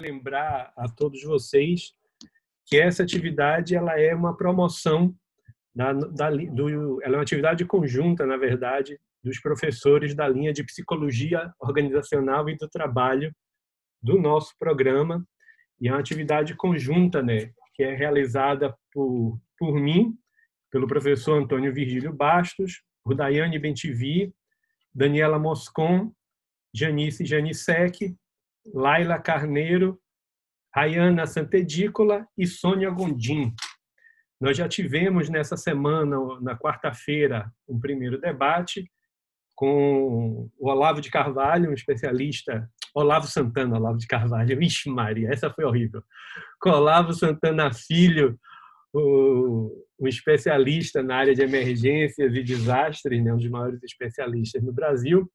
lembrar a todos vocês que essa atividade ela é uma promoção da, da, do, ela é uma atividade conjunta, na verdade, dos professores da linha de psicologia organizacional e do trabalho do nosso programa. E é uma atividade conjunta, né, que é realizada por por mim, pelo professor Antônio Virgílio Bastos, por Daiane Bentivi, Daniela Moscon, Janice Janisek, Laila Carneiro, Ayana Santedícola e Sônia Gondim. Nós já tivemos nessa semana, na quarta-feira, um primeiro debate com o Olavo de Carvalho, um especialista, Olavo Santana, Olavo de Carvalho, ixi Maria, essa foi horrível, com Olavo Santana Filho, um especialista na área de emergências e desastres, né, um dos maiores especialistas no Brasil,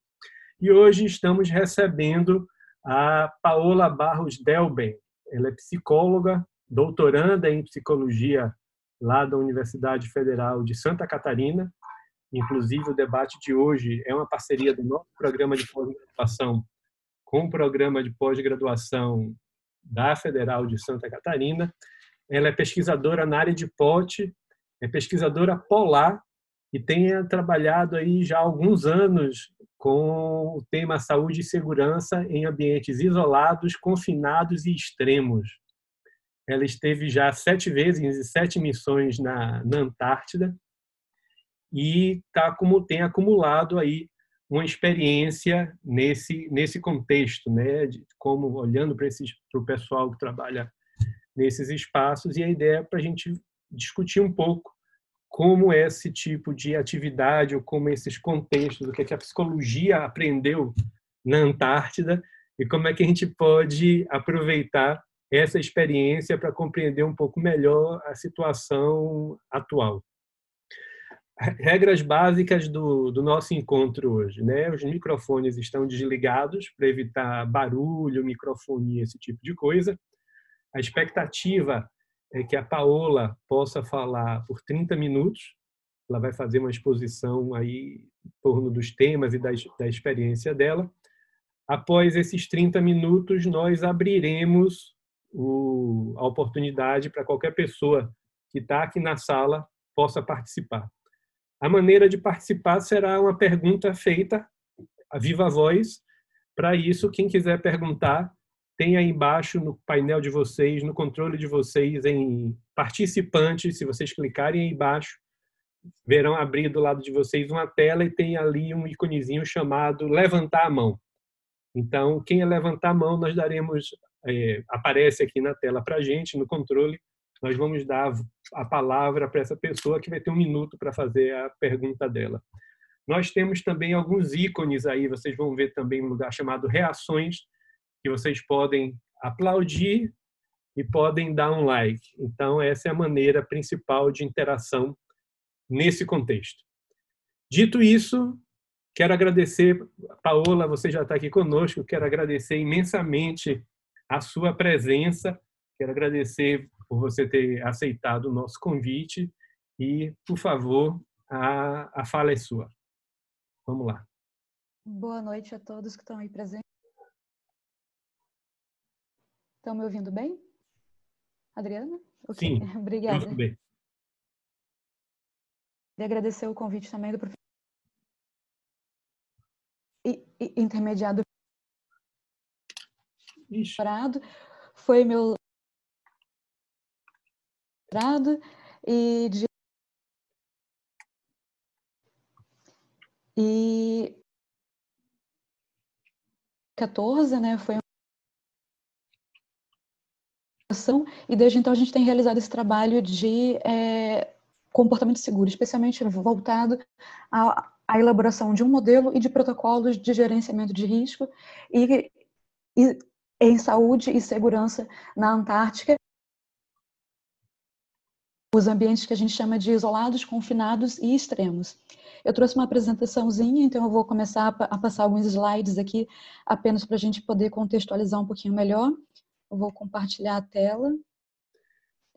e hoje estamos recebendo a Paola Barros Delben. Ela é psicóloga, doutoranda em psicologia lá da Universidade Federal de Santa Catarina. Inclusive, o debate de hoje é uma parceria do nosso programa de pós-graduação com o programa de pós-graduação da Federal de Santa Catarina. Ela é pesquisadora na área de pote, é pesquisadora polar e tem trabalhado aí já há alguns anos com o tema saúde e segurança em ambientes isolados, confinados e extremos. Ela esteve já sete vezes em sete missões na, na Antártida e tá como tem acumulado aí uma experiência nesse nesse contexto, né, de como olhando para esse para o pessoal que trabalha nesses espaços e a ideia é para a gente discutir um pouco como esse tipo de atividade ou como esses contextos, o que, é que a psicologia aprendeu na Antártida e como é que a gente pode aproveitar essa experiência para compreender um pouco melhor a situação atual. Regras básicas do, do nosso encontro hoje, né? Os microfones estão desligados para evitar barulho, microfonia, esse tipo de coisa. A expectativa é que a Paola possa falar por 30 minutos. Ela vai fazer uma exposição aí em torno dos temas e da, da experiência dela. Após esses 30 minutos, nós abriremos o, a oportunidade para qualquer pessoa que está aqui na sala possa participar. A maneira de participar será uma pergunta feita a viva voz. Para isso, quem quiser perguntar, tem aí embaixo no painel de vocês, no controle de vocês, em participantes, se vocês clicarem aí embaixo, verão abrir do lado de vocês uma tela e tem ali um íconezinho chamado levantar a mão. Então, quem é levantar a mão, nós daremos, é, aparece aqui na tela para a gente, no controle, nós vamos dar a palavra para essa pessoa que vai ter um minuto para fazer a pergunta dela. Nós temos também alguns ícones aí, vocês vão ver também um lugar chamado reações, que vocês podem aplaudir e podem dar um like. Então, essa é a maneira principal de interação nesse contexto. Dito isso, quero agradecer, Paola, você já está aqui conosco, quero agradecer imensamente a sua presença, quero agradecer por você ter aceitado o nosso convite e, por favor, a, a fala é sua. Vamos lá. Boa noite a todos que estão aí presentes. Estão me ouvindo bem? Adriana? Okay. Sim. Obrigada. Muito bem. Queria agradecer o convite também do professor intermediado doutorado. Foi meu e de e 14, né, foi e desde então a gente tem realizado esse trabalho de é, comportamento seguro, especialmente voltado à, à, elaboração de um modelo e de protocolos de gerenciamento de risco e, e em saúde e segurança na Antártica, os ambientes que a gente chama de isolados, confinados e extremos. Eu trouxe uma apresentaçãozinha, então eu vou começar a passar alguns slides aqui, apenas para a gente poder contextualizar um pouquinho melhor. Eu vou compartilhar a tela.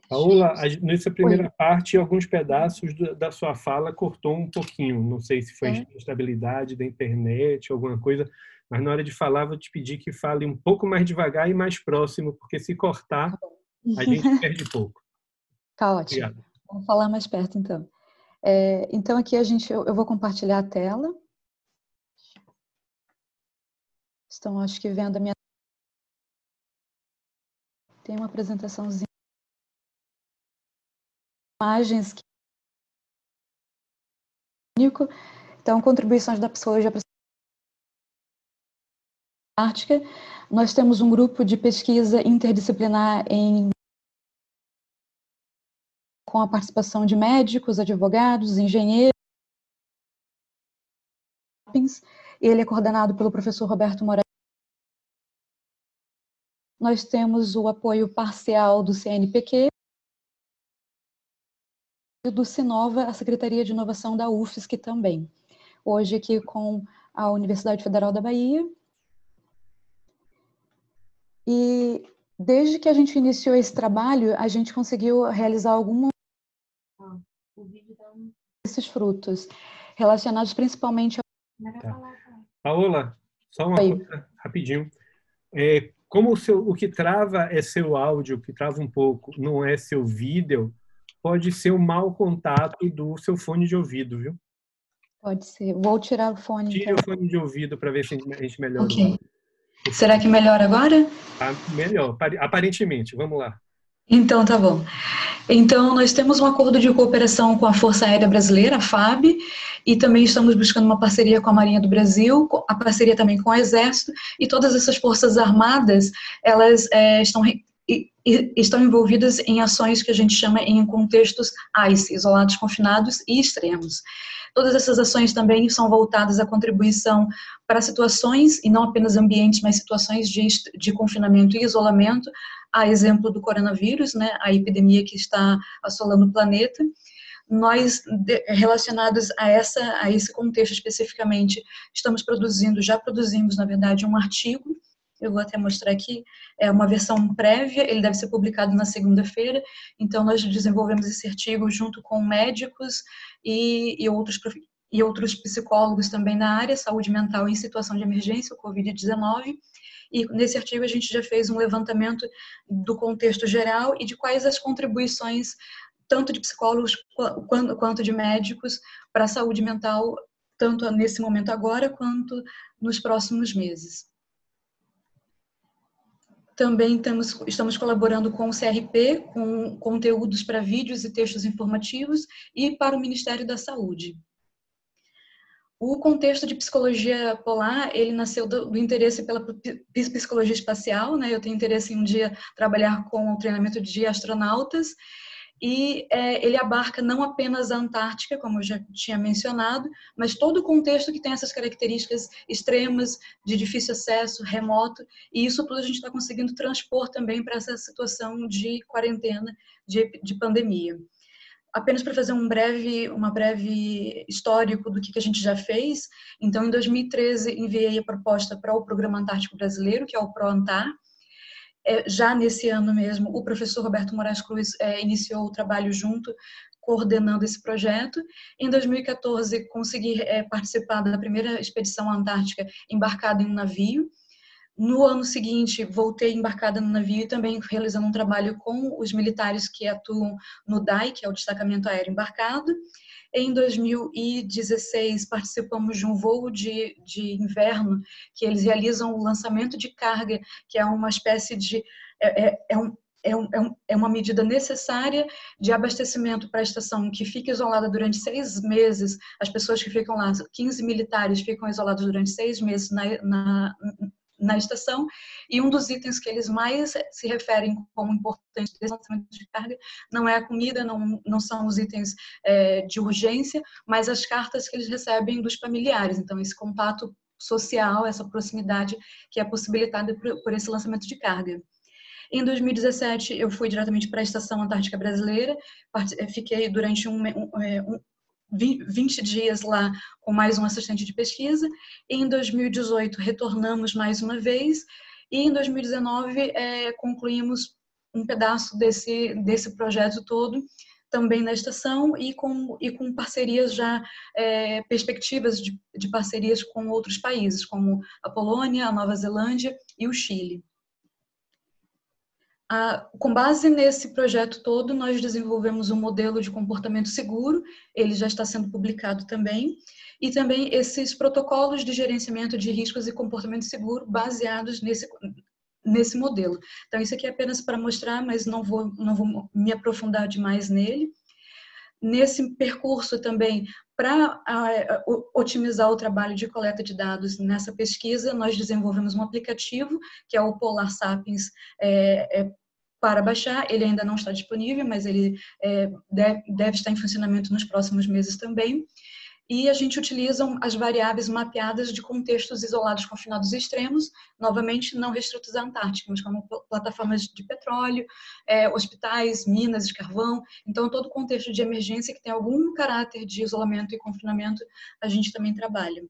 Paula, nessa primeira Oi. parte, alguns pedaços da sua fala cortou um pouquinho. Não sei se foi é. instabilidade da internet, alguma coisa. mas na hora de falar vou te pedir que fale um pouco mais devagar e mais próximo, porque se cortar, a gente perde pouco. Tá ótimo. Obrigado. Vamos falar mais perto, então. É, então, aqui a gente, eu, eu vou compartilhar a tela. Estão, acho que, vendo a minha. Tem uma apresentaçãozinha. Imagens que. Então, contribuições da psicologia para Ártica. Nós temos um grupo de pesquisa interdisciplinar em com a participação de médicos, advogados, engenheiros. Ele é coordenado pelo professor Roberto Moraes. Nós temos o apoio parcial do CNPq e do Sinova, a Secretaria de Inovação da UFSC também. Hoje aqui com a Universidade Federal da Bahia. E desde que a gente iniciou esse trabalho, a gente conseguiu realizar algumas esses frutos, relacionados principalmente ao... Tá. Paola, só uma Oi. coisa rapidinho. É, como o, seu, o que trava é seu áudio, o que trava um pouco, não é seu vídeo, pode ser um mau contato do seu fone de ouvido, viu? Pode ser. Vou tirar o fone. Tire então. o fone de ouvido para ver se a gente melhora. Ok. Será que melhora agora? Tá melhor, aparentemente. Vamos lá. Então, tá bom. Então, nós temos um acordo de cooperação com a Força Aérea Brasileira, a FAB, e também estamos buscando uma parceria com a Marinha do Brasil, a parceria também com o Exército, e todas essas forças armadas, elas é, estão, estão envolvidas em ações que a gente chama em contextos ICE, isolados, confinados e extremos. Todas essas ações também são voltadas à contribuição para situações, e não apenas ambientes, mas situações de, de confinamento e isolamento, a exemplo do coronavírus, né, a epidemia que está assolando o planeta. Nós, relacionados a, essa, a esse contexto especificamente, estamos produzindo, já produzimos, na verdade, um artigo eu vou até mostrar aqui, é uma versão prévia, ele deve ser publicado na segunda-feira, então nós desenvolvemos esse artigo junto com médicos e, e, outros, e outros psicólogos também na área, saúde mental em situação de emergência, o Covid-19, e nesse artigo a gente já fez um levantamento do contexto geral e de quais as contribuições, tanto de psicólogos quanto de médicos, para a saúde mental, tanto nesse momento agora quanto nos próximos meses. Também temos, estamos colaborando com o CRP, com conteúdos para vídeos e textos informativos e para o Ministério da Saúde. O contexto de psicologia polar, ele nasceu do, do, interesse pela psicologia espacial, né? Eu tenho interesse em um dia trabalhar com o treinamento de astronautas. E é, ele abarca não apenas a Antártica, como eu já tinha mencionado, mas todo o contexto que tem essas características extremas, de difícil acesso, remoto, e isso tudo a gente está conseguindo transpor também para essa situação de quarentena, de, de pandemia apenas para fazer um breve, uma breve histórico do que, que a gente já fez. Então, em 2013, enviei a proposta para o Programa Antártico Brasileiro, que é o ProAntar. É, já nesse ano mesmo, o professor Roberto Moraes Cruz é, iniciou o trabalho junto, coordenando esse projeto. Em 2014, consegui é, participar da primeira expedição antártica embarcada em um navio. No ano seguinte, voltei embarcada no navio e também realizando um trabalho com os militares que atuam no DAI, que é o Destacamento Aéreo Embarcado. Em 2016, participamos de um voo de, de inverno, que eles realizam o lançamento de carga, que é uma espécie de. É, é, é um, é, um, é uma medida necessária de abastecimento para a estação que fica isolada durante seis meses. As pessoas que ficam lá, 15 militares, ficam isolados durante seis meses na, na, na estação, e um dos itens que eles mais se referem como importante lançamento de carga não é a comida, não, não são os itens é, de urgência, mas as cartas que eles recebem dos familiares. Então, esse contato social, essa proximidade que é possibilitada por, por esse lançamento de carga. Em 2017, eu fui diretamente para a Estação Antártica Brasileira, fiquei durante um, um, é, 20 dias lá com mais um assistente de pesquisa. Em 2018, retornamos mais uma vez. E em 2019, é, concluímos um pedaço desse, desse projeto todo também na estação e com, e com parcerias já, é, perspectivas de, de parcerias com outros países, como a Polônia, a Nova Zelândia e o Chile. Ah, com base nesse projeto todo, nós desenvolvemos um modelo de comportamento seguro, ele já está sendo publicado também, e também esses protocolos de gerenciamento de riscos e comportamento seguro baseados nesse, nesse modelo. Então, isso aqui é apenas para mostrar, mas não vou, não vou me aprofundar demais nele. Nesse percurso também, para otimizar o trabalho de coleta de dados nessa pesquisa, nós desenvolvemos um aplicativo, que é o Polar Sapiens é, é, para baixar. Ele ainda não está disponível, mas ele é, deve, deve estar em funcionamento nos próximos meses também e a gente utiliza as variáveis mapeadas de contextos isolados confinados extremos, novamente não restritos à Antártica, mas como plataformas de petróleo, é, hospitais, minas de carvão. Então, todo contexto de emergência que tem algum caráter de isolamento e confinamento, a gente também trabalha.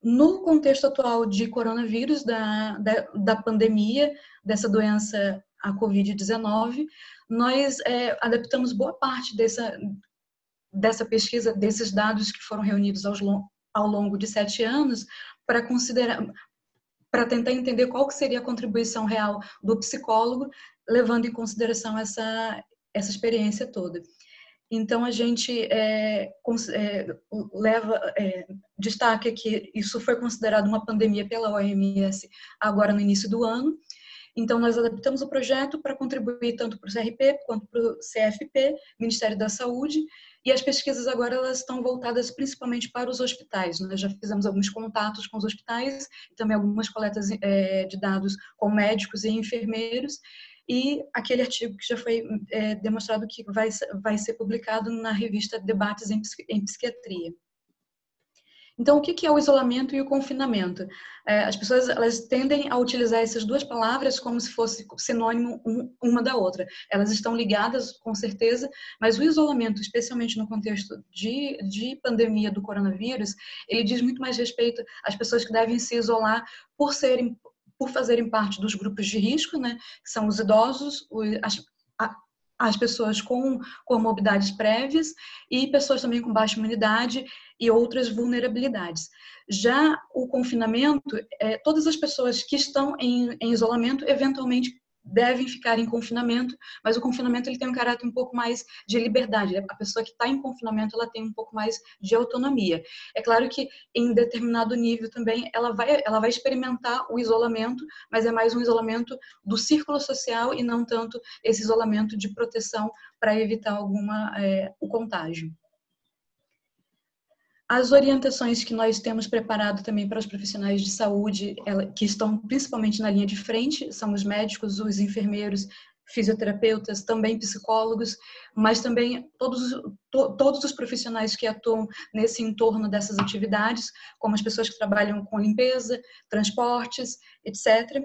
No contexto atual de coronavírus, da, da, da pandemia, dessa doença, a Covid-19, nós é, adaptamos boa parte dessa, dessa pesquisa, desses dados que foram reunidos ao longo de sete anos, para considerar, para tentar entender qual que seria a contribuição real do psicólogo, levando em consideração essa, essa experiência toda. Então, a gente é, é, leva, é, destaca que isso foi considerado uma pandemia pela OMS agora no início do ano. Então, nós adaptamos o projeto para contribuir tanto para o CRP quanto para o CFP, Ministério da Saúde, e as pesquisas agora elas estão voltadas principalmente para os hospitais. Nós já fizemos alguns contatos com os hospitais, também algumas coletas é, de dados com médicos e enfermeiros, e aquele artigo que já foi é, demonstrado que vai, vai ser publicado na revista Debates em, em Psiquiatria. Então, o que é o isolamento e o confinamento? É, as pessoas elas tendem a utilizar essas duas palavras como se fosse sinônimo uma da outra. Elas estão ligadas, com certeza, mas o isolamento, especialmente no contexto de, de pandemia do coronavírus, ele diz muito mais respeito às pessoas que devem se isolar por serem por fazerem parte dos grupos de risco, né, que são os idosos, as, as pessoas com comorbidades prévias e pessoas também com baixa imunidade e outras vulnerabilidades. Já o confinamento, é, todas as pessoas que estão em, em isolamento eventualmente devem ficar em confinamento, mas o confinamento ele tem um caráter um pouco mais de liberdade. A pessoa que está em confinamento ela tem um pouco mais de autonomia. É claro que em determinado nível também ela vai ela vai experimentar o isolamento, mas é mais um isolamento do círculo social e não tanto esse isolamento de proteção para evitar alguma é, o contágio. As orientações que nós temos preparado também para os profissionais de saúde, que estão principalmente na linha de frente, são os médicos, os enfermeiros, fisioterapeutas, também psicólogos, mas também todos, to, todos os profissionais que atuam nesse entorno dessas atividades, como as pessoas que trabalham com limpeza, transportes, etc.,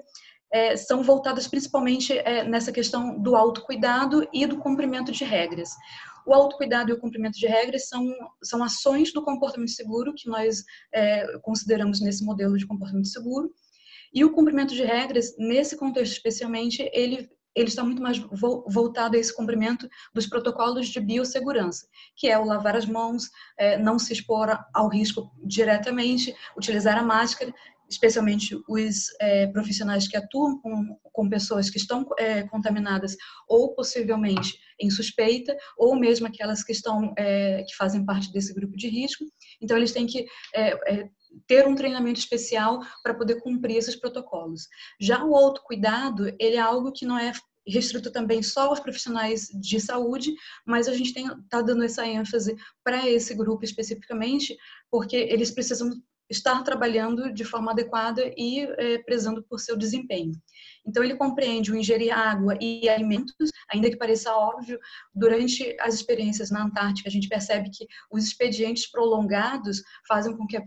é, são voltadas principalmente é, nessa questão do autocuidado e do cumprimento de regras. O autocuidado e o cumprimento de regras são, são ações do comportamento seguro que nós é, consideramos nesse modelo de comportamento seguro. E o cumprimento de regras, nesse contexto especialmente, ele, ele está muito mais voltado a esse cumprimento dos protocolos de biossegurança, que é o lavar as mãos, é, não se expor ao risco diretamente, utilizar a máscara especialmente os é, profissionais que atuam com, com pessoas que estão é, contaminadas ou possivelmente em suspeita, ou mesmo aquelas que estão é, que fazem parte desse grupo de risco. Então eles têm que é, é, ter um treinamento especial para poder cumprir esses protocolos. Já o autocuidado, ele é algo que não é restrito também só aos profissionais de saúde, mas a gente está dando essa ênfase para esse grupo especificamente, porque eles precisam estar trabalhando de forma adequada e é, prezando por seu desempenho. Então, ele compreende o ingerir água e alimentos, ainda que pareça óbvio, durante as experiências na Antártica, a gente percebe que os expedientes prolongados fazem com que, a,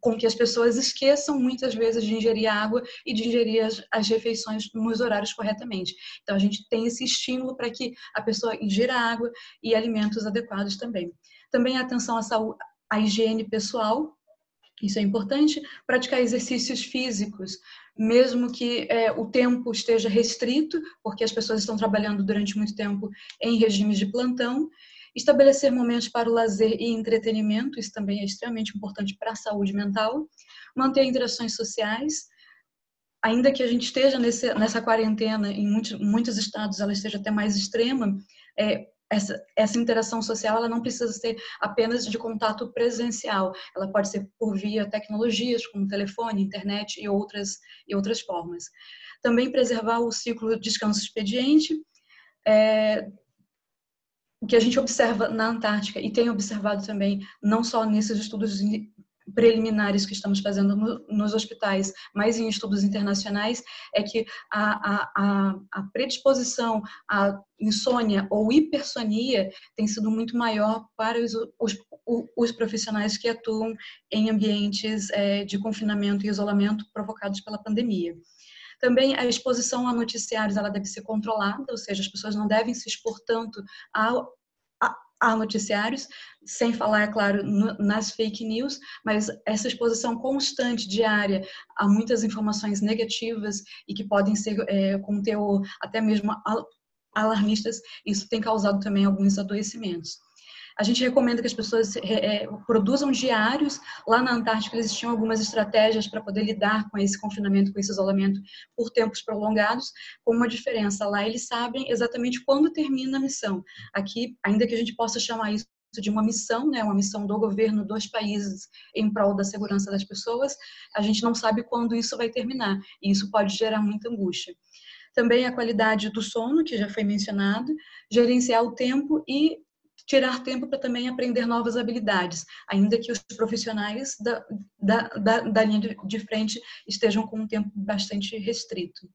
com que as pessoas esqueçam muitas vezes de ingerir água e de ingerir as, as refeições nos horários corretamente. Então, a gente tem esse estímulo para que a pessoa ingira água e alimentos adequados também. Também a atenção à saúde, à higiene pessoal, Isso é importante. Praticar exercícios físicos, mesmo que é, o tempo esteja restrito, porque as pessoas estão trabalhando durante muito tempo em regimes de plantão. Estabelecer momentos para o lazer e entretenimento, isso também é extremamente importante para a saúde mental. Manter interações sociais, ainda que a gente esteja nesse, nessa quarentena, em muitos, muitos estados ela esteja até mais extrema, é, essa, essa interação social ela não precisa ser apenas de contato presencial, ela pode ser por via tecnologias como telefone, internet e outras, e outras formas. Também preservar o ciclo descanso expediente, é, o que a gente observa na Antártica e tem observado também, não só nesses estudos preliminares que estamos fazendo no, nos hospitais, mas em estudos internacionais, é que a, a, a, predisposição à insônia ou hipersonia tem sido muito maior para os, os, os profissionais que atuam em ambientes é, de confinamento e isolamento provocados pela pandemia. Também a exposição a noticiários ela deve ser controlada, ou seja, as pessoas não devem se expor tanto ao, a noticiários, sem falar, é claro, nas fake news, mas essa exposição constante, diária, a muitas informações negativas e que podem ser é, com teor até mesmo alarmistas, isso tem causado também alguns adoecimentos. A gente recomenda que as pessoas é, produzam diários. Lá na Antártica, eles tinham algumas estratégias para poder lidar com esse confinamento, com esse isolamento por tempos prolongados, com uma diferença. Lá eles sabem exatamente quando termina a missão. Aqui, ainda que a gente possa chamar isso de uma missão, né, uma missão do governo dos países em prol da segurança das pessoas, a gente não sabe quando isso vai terminar, e isso pode gerar muita angústia. Também a qualidade do sono, que já foi mencionado, gerenciar o tempo e tirar tempo para também aprender novas habilidades, ainda que os profissionais da, da, da, da linha de frente estejam com um tempo bastante restrito.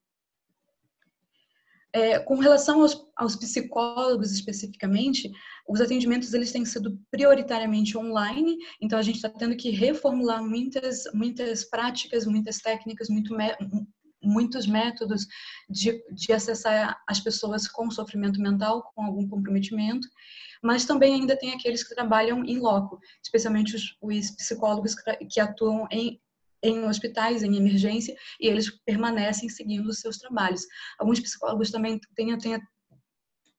É, com relação aos, aos, psicólogos especificamente, os atendimentos eles têm sido prioritariamente online, então a gente está tendo que reformular muitas, muitas práticas, muitas técnicas, muito, muitos métodos de, de acessar as pessoas com sofrimento mental, com algum comprometimento, mas também ainda tem aqueles que trabalham em loco, especialmente os, os psicólogos que atuam em, em hospitais, em emergência, e eles permanecem seguindo os seus trabalhos. Alguns psicólogos também têm, têm,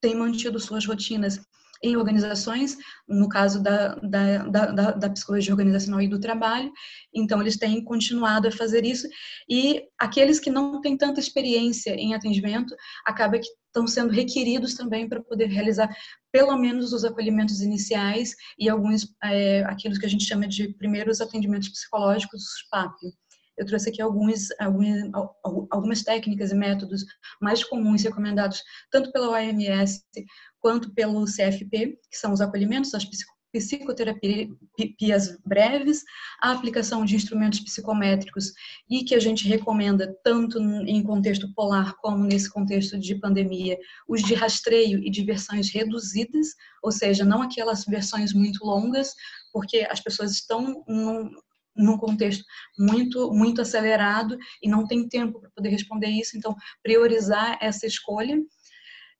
têm mantido suas rotinas em organizações, no caso da, da, da, da, psicologia organizacional e do trabalho, então eles têm continuado a fazer isso, e aqueles que não têm tanta experiência em atendimento, acaba que estão sendo requeridos também para poder realizar pelo menos os acolhimentos iniciais e alguns, é, aquilo que a gente chama de primeiros atendimentos psicológicos, os PAP. Eu trouxe aqui alguns, algumas, técnicas e métodos mais comuns recomendados tanto pela OMS quanto pelo CFP, que são os acolhimentos, as psicoterapias breves, a aplicação de instrumentos psicométricos e que a gente recomenda tanto em contexto polar como nesse contexto de pandemia, os de rastreio e de versões reduzidas, ou seja, não aquelas versões muito longas, porque as pessoas estão num, num contexto muito muito acelerado e não tem tempo para poder responder isso, então priorizar essa escolha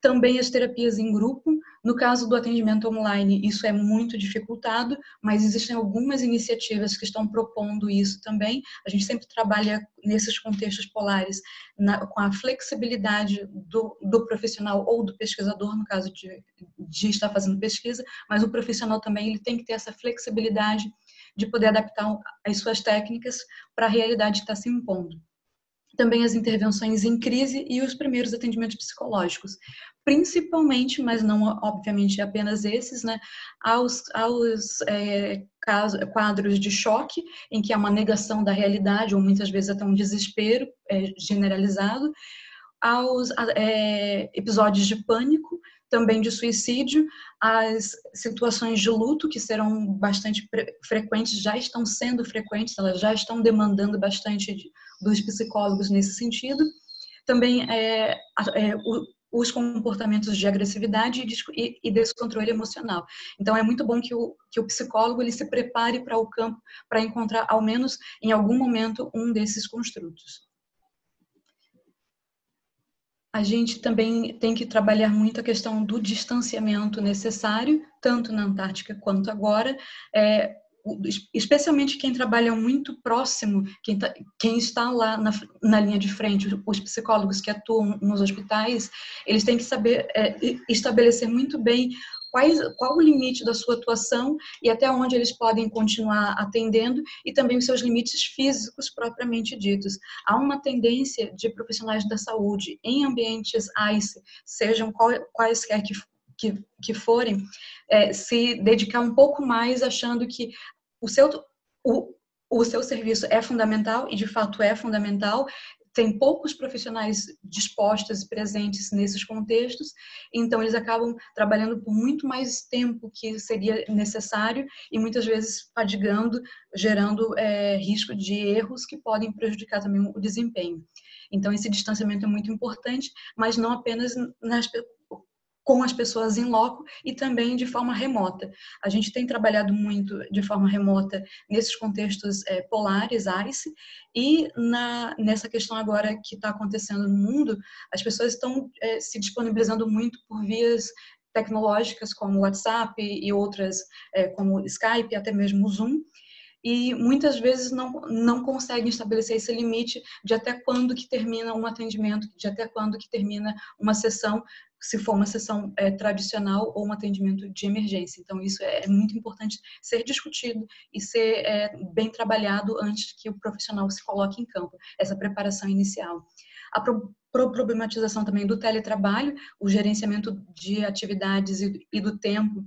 também as terapias em grupo. No caso do atendimento online, isso é muito dificultado, mas existem algumas iniciativas que estão propondo isso também. A gente sempre trabalha nesses contextos polares na, com a flexibilidade do, do, profissional ou do pesquisador, no caso de, de estar fazendo pesquisa, mas o profissional também ele tem que ter essa flexibilidade de poder adaptar as suas técnicas para a realidade que está se impondo. Também as intervenções em crise e os primeiros atendimentos psicológicos, principalmente, mas não obviamente apenas esses, né, aos, aos é, casos, quadros de choque, em que há uma negação da realidade, ou muitas vezes até um desespero é, generalizado, aos é, episódios de pânico, também de suicídio, as situações de luto, que serão bastante frequentes, já estão sendo frequentes, elas já estão demandando bastante dos psicólogos nesse sentido. Também é, é, o, os comportamentos de agressividade e descontrole emocional. Então, é muito bom que o, que o psicólogo ele se prepare para o campo para encontrar, ao menos em algum momento, um desses construtos a gente também tem que trabalhar muito a questão do distanciamento necessário, tanto na Antártica quanto agora. É, especialmente quem trabalha muito próximo, quem, tá, quem está lá na, na, linha de frente, os psicólogos que atuam nos hospitais, eles têm que saber é, estabelecer muito bem quais, qual o limite da sua atuação e até onde eles podem continuar atendendo e também os seus limites físicos propriamente ditos. Há uma tendência de profissionais da saúde em ambientes ICE, sejam quaisquer que, que, que forem, é, se dedicar um pouco mais achando que o seu, o, o seu serviço é fundamental e de fato é fundamental, tem poucos profissionais dispostos e presentes nesses contextos, então eles acabam trabalhando por muito mais tempo que seria necessário e muitas vezes fadigando, gerando é, risco de erros que podem prejudicar também o desempenho. Então esse distanciamento é muito importante, mas não apenas nas com as pessoas em loco e também de forma remota. A gente tem trabalhado muito de forma remota nesses contextos é, polares, ICE, e na, nessa questão agora que está acontecendo no mundo, as pessoas estão é, se disponibilizando muito por vias tecnológicas como WhatsApp e outras é, como Skype, até mesmo Zoom, e muitas vezes não, não conseguem estabelecer esse limite de até quando que termina um atendimento, de até quando que termina uma sessão, se for uma sessão é, tradicional ou um atendimento de emergência. Então, isso é, é muito importante ser discutido e ser é, bem trabalhado antes que o profissional se coloque em campo, essa preparação inicial. A pro, problematização também do teletrabalho, o gerenciamento de atividades e, do tempo,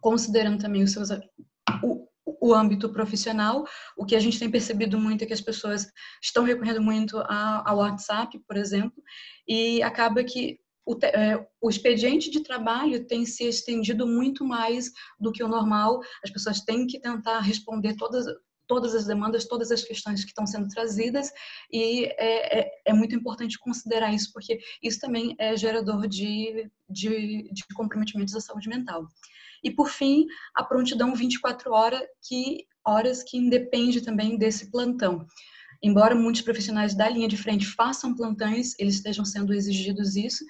considerando também os seus o âmbito profissional, o que a gente tem percebido muito é que as pessoas estão recorrendo muito ao WhatsApp, por exemplo, e acaba que o, é, o, expediente de trabalho tem se estendido muito mais do que o normal. As pessoas têm que tentar responder todas, todas as demandas, todas as questões que estão sendo trazidas, e é, é, é muito importante considerar isso, porque isso também é gerador de, de, de comprometimentos da saúde mental. E, por fim, a prontidão 24 horas que, horas que independe também desse plantão. Embora muitos profissionais da linha de frente façam plantões, eles estejam sendo exigidos isso,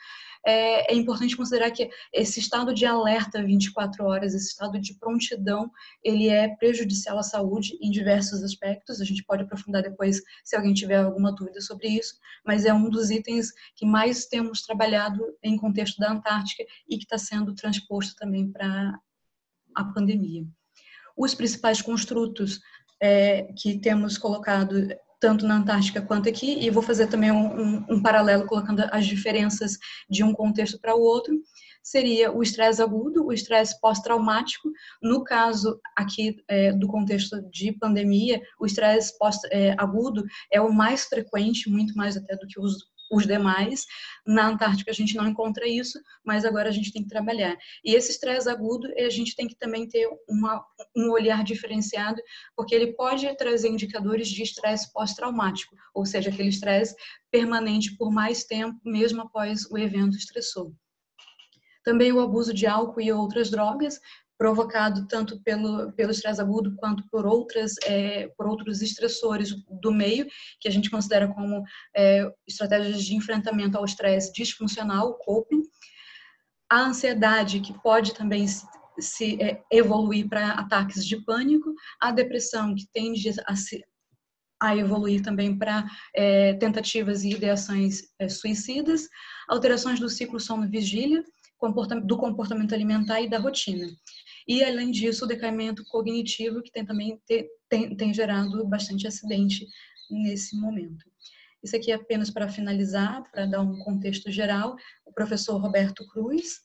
é, é, importante considerar que esse estado de alerta 24 horas, esse estado de prontidão, ele é prejudicial à saúde em diversos aspectos. A gente pode aprofundar depois se alguém tiver alguma dúvida sobre isso, mas é um dos itens que mais temos trabalhado em contexto da Antártica e que está sendo transposto também para a pandemia. Os principais construtos é, que temos colocado tanto na Antártica quanto aqui, e vou fazer também um, um, um paralelo colocando as diferenças de um contexto para o outro, seria o estresse agudo, o estresse pós-traumático. No caso aqui é, do contexto de pandemia, o estresse pós-agudo é, é o mais frequente, muito mais até do que os os demais. Na Antártica a gente não encontra isso, mas agora a gente tem que trabalhar. E esse estresse agudo, a gente tem que também ter uma, um olhar diferenciado, porque ele pode trazer indicadores de estresse pós-traumático, ou seja, aquele estresse permanente por mais tempo, mesmo após o evento estressor. Também o abuso de álcool e outras drogas, provocado tanto pelo, pelo estresse agudo quanto por, outras, é, por outros estressores do meio, que a gente considera como é, estratégias de enfrentamento ao estresse disfuncional, coping. A ansiedade, que pode também se, é, evoluir para ataques de pânico. A depressão, que tende a, se, a evoluir também para é, tentativas e ideações é, suicidas. Alterações do ciclo sono-vigília, do comportamento alimentar e da rotina. E, além disso, o decaimento cognitivo, que tem também tem, tem gerado bastante acidente nesse momento. Isso aqui é apenas para finalizar, para dar um contexto geral. O professor Roberto Cruz,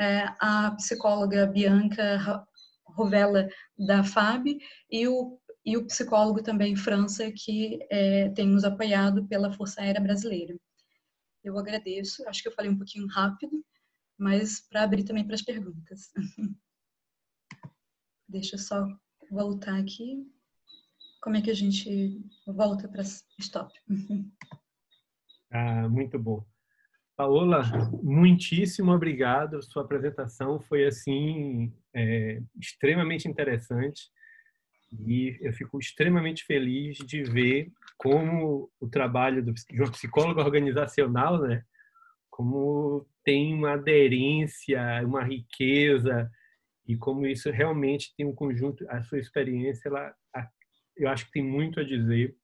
é, a psicóloga Bianca Rovella da FAB e o, e o psicólogo também França, que é, tem nos apoiado pela Força Aérea Brasileira. Eu agradeço, acho que eu falei um pouquinho rápido, mas para abrir também para as perguntas. Deixa eu só voltar aqui. Como é que a gente volta para stop? Ah, muito bom. Paola, muitíssimo obrigado. Sua apresentação foi assim é, extremamente interessante e eu fico extremamente feliz de ver como o trabalho do, de uma psicóloga organizacional, né, como tem uma aderência, uma riqueza e como isso realmente tem um conjunto, a sua experiência, ela, eu acho que tem muito a dizer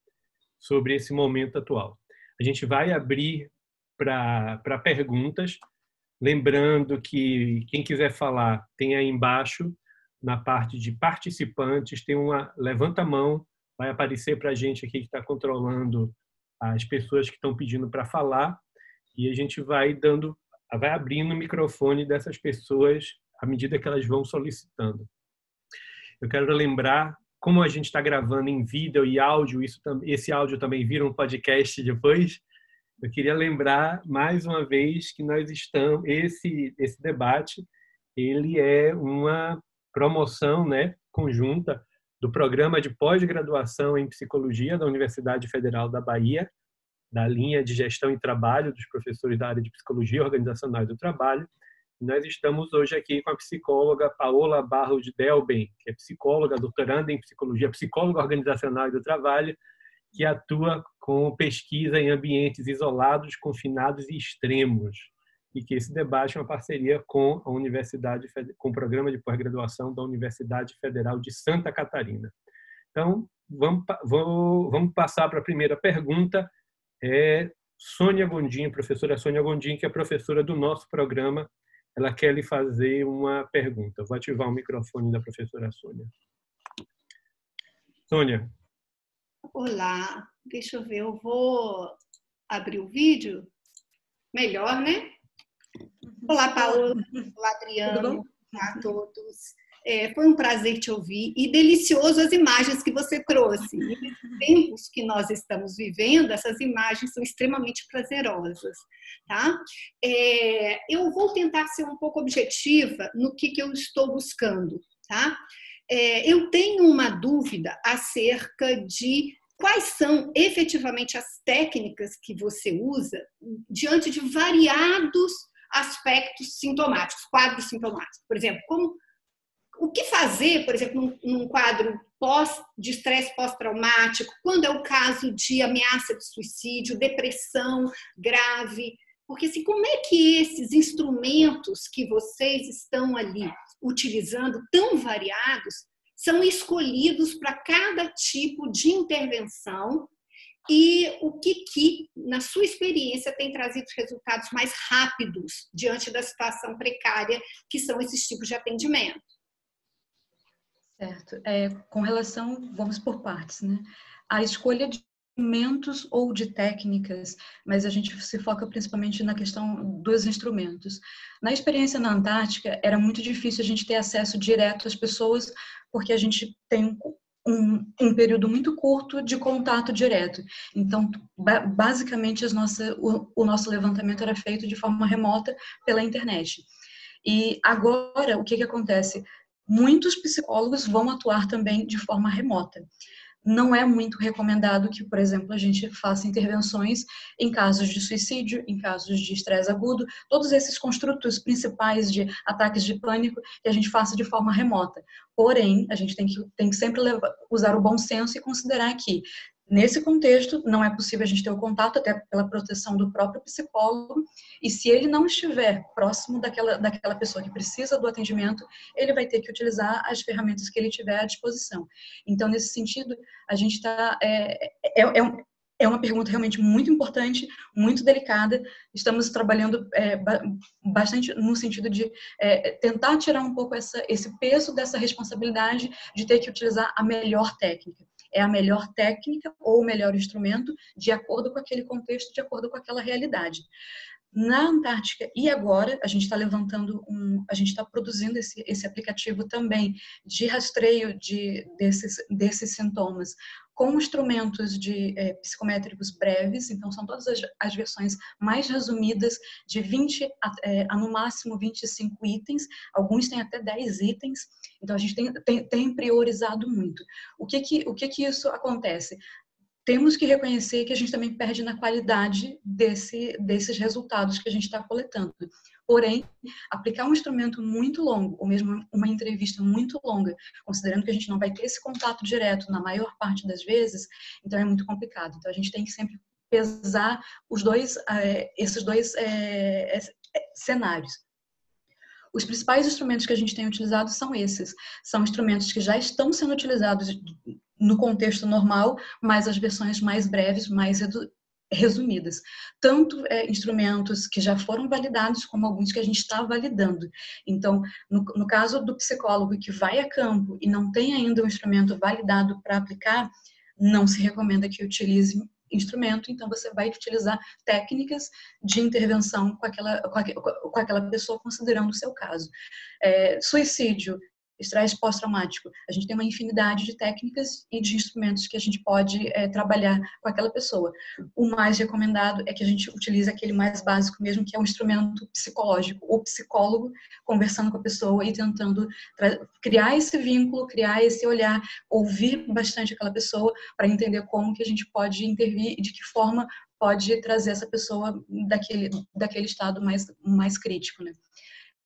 sobre esse momento atual. A gente vai abrir para perguntas, lembrando que quem quiser falar tem aí embaixo, na parte de participantes, tem uma levanta a mão, vai aparecer para a gente aqui que está controlando as pessoas que estão pedindo para falar e a gente vai dando, vai abrindo o microfone dessas pessoas à medida que elas vão solicitando. Eu quero lembrar, como a gente está gravando em vídeo e áudio, isso, esse áudio também vira um podcast depois. Eu queria lembrar mais uma vez que nós estamos esse esse debate ele é uma promoção, né, conjunta do programa de pós-graduação em psicologia da Universidade Federal da Bahia, da linha de gestão e trabalho dos professores da área de psicologia organizacional do trabalho. Nós estamos hoje aqui com a psicóloga Paola Barros de Delben, que é psicóloga, doutoranda em psicologia, psicóloga organizacional do trabalho, que atua com pesquisa em ambientes isolados, confinados e extremos e que esse debate é uma parceria com a Universidade, com o programa de pós-graduação da Universidade Federal de Santa Catarina. Então, vamos, vamos, vamos passar para a primeira pergunta. É Sônia Gondim, professora Sônia Gondim, que é professora do nosso programa, ela quer lhe fazer uma pergunta. Vou ativar o microfone da professora Sônia. Sônia. Olá, deixa eu ver, eu vou abrir o vídeo. Melhor, né? Olá, Paola. Olá, Adriano. Olá a todos. É, foi um prazer te ouvir e delicioso as imagens que você trouxe. E nos tempos que nós estamos vivendo, essas imagens são extremamente prazerosas, tá? É, eu vou tentar ser um pouco objetiva no que, que eu estou buscando, tá? É, eu tenho uma dúvida acerca de quais são efetivamente as técnicas que você usa diante de variados aspectos sintomáticos, quadros sintomáticos. Por exemplo, como o que fazer, por exemplo, num, num quadro pós, de estresse pós-traumático, quando é o caso de ameaça de suicídio, depressão grave, porque assim, como é que esses instrumentos que vocês estão ali utilizando, tão variados, são escolhidos para cada tipo de intervenção e o que, que, na sua experiência, tem trazido resultados mais rápidos diante da situação precária que são esses tipos de atendimento. Certo. É, com relação, vamos por partes, né? A escolha de instrumentos ou de técnicas, mas a gente se foca principalmente na questão dos instrumentos. Na experiência na Antártica, era muito difícil a gente ter acesso direto às pessoas, porque a gente tem um, um, período muito curto de contato direto. Então, basicamente, o, o nosso levantamento era feito de forma remota pela internet. E agora, o que, que acontece? Muitos psicólogos vão atuar também de forma remota não é muito recomendado que, por exemplo, a gente faça intervenções em casos de suicídio, em casos de estresse agudo, todos esses construtos principais de ataques de pânico que a gente faça de forma remota. Porém, a gente tem que, tem que sempre levar, usar o bom senso e considerar que Nesse contexto, não é possível a gente ter o contato, até pela proteção do próprio psicólogo, e se ele não estiver próximo daquela, daquela pessoa que precisa do atendimento, ele vai ter que utilizar as ferramentas que ele tiver à disposição. Então, nesse sentido, a gente está. É, é, é, é uma pergunta realmente muito importante, muito delicada. Estamos trabalhando é, bastante no sentido de é, tentar tirar um pouco essa, esse peso dessa responsabilidade de ter que utilizar a melhor técnica é a melhor técnica ou o melhor instrumento de acordo com aquele contexto, de acordo com aquela realidade. Na Antártica e agora a gente está levantando um, a gente está produzindo esse, esse aplicativo também de rastreio de desses desses sintomas com instrumentos de é, psicométricos breves, então são todas as, as versões mais resumidas de 20 a, é, a, no máximo 25 itens, alguns têm até 10 itens, então a gente tem, tem, tem priorizado muito. O que que, o que que isso acontece? Temos que reconhecer que a gente também perde na qualidade desse, desses resultados que a gente está coletando. Porém, aplicar um instrumento muito longo, ou mesmo uma entrevista muito longa, considerando que a gente não vai ter esse contato direto na maior parte das vezes, então é muito complicado. Então a gente tem que sempre pesar os dois, eh, esses dois é, é, cenários. Os principais instrumentos que a gente tem utilizado são esses. São instrumentos que já estão sendo utilizados no contexto normal, mas as versões mais breves, mais resumidas. Tanto é, instrumentos que já foram validados, como alguns que a gente está validando. Então, no, no caso do psicólogo que vai a campo e não tem ainda um instrumento validado para aplicar, não se recomenda que utilize instrumento, então você vai utilizar técnicas de intervenção com aquela, com aquela pessoa, considerando o seu caso. É, suicídio, estresse pós-traumático. A gente tem uma infinidade de técnicas e de instrumentos que a gente pode é, trabalhar com aquela pessoa. O mais recomendado é que a gente utilize aquele mais básico mesmo, que é um instrumento psicológico, o psicólogo conversando com a pessoa e tentando criar esse vínculo, criar esse olhar, ouvir bastante aquela pessoa para entender como que a gente pode intervir e de que forma pode trazer essa pessoa daquele, daquele estado mais, mais crítico, né?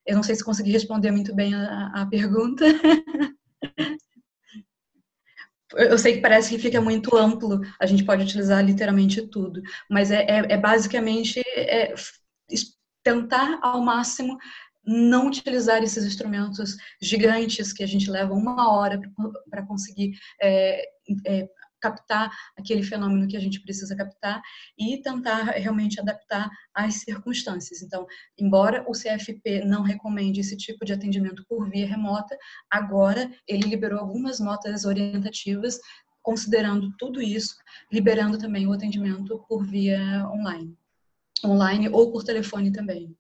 Eu não sei se consegui responder muito bem a, a pergunta. Eu sei que parece que fica muito amplo, a gente pode utilizar literalmente tudo, mas é, é, é basicamente é, tentar ao máximo não utilizar esses instrumentos gigantes que a gente leva uma hora para conseguir é, é, captar aquele fenômeno que a gente precisa captar e tentar realmente adaptar às circunstâncias. Então, embora o CFP não recomende esse tipo de atendimento por via remota, agora ele liberou algumas notas orientativas considerando tudo isso, liberando também o atendimento por via online, online ou por telefone também.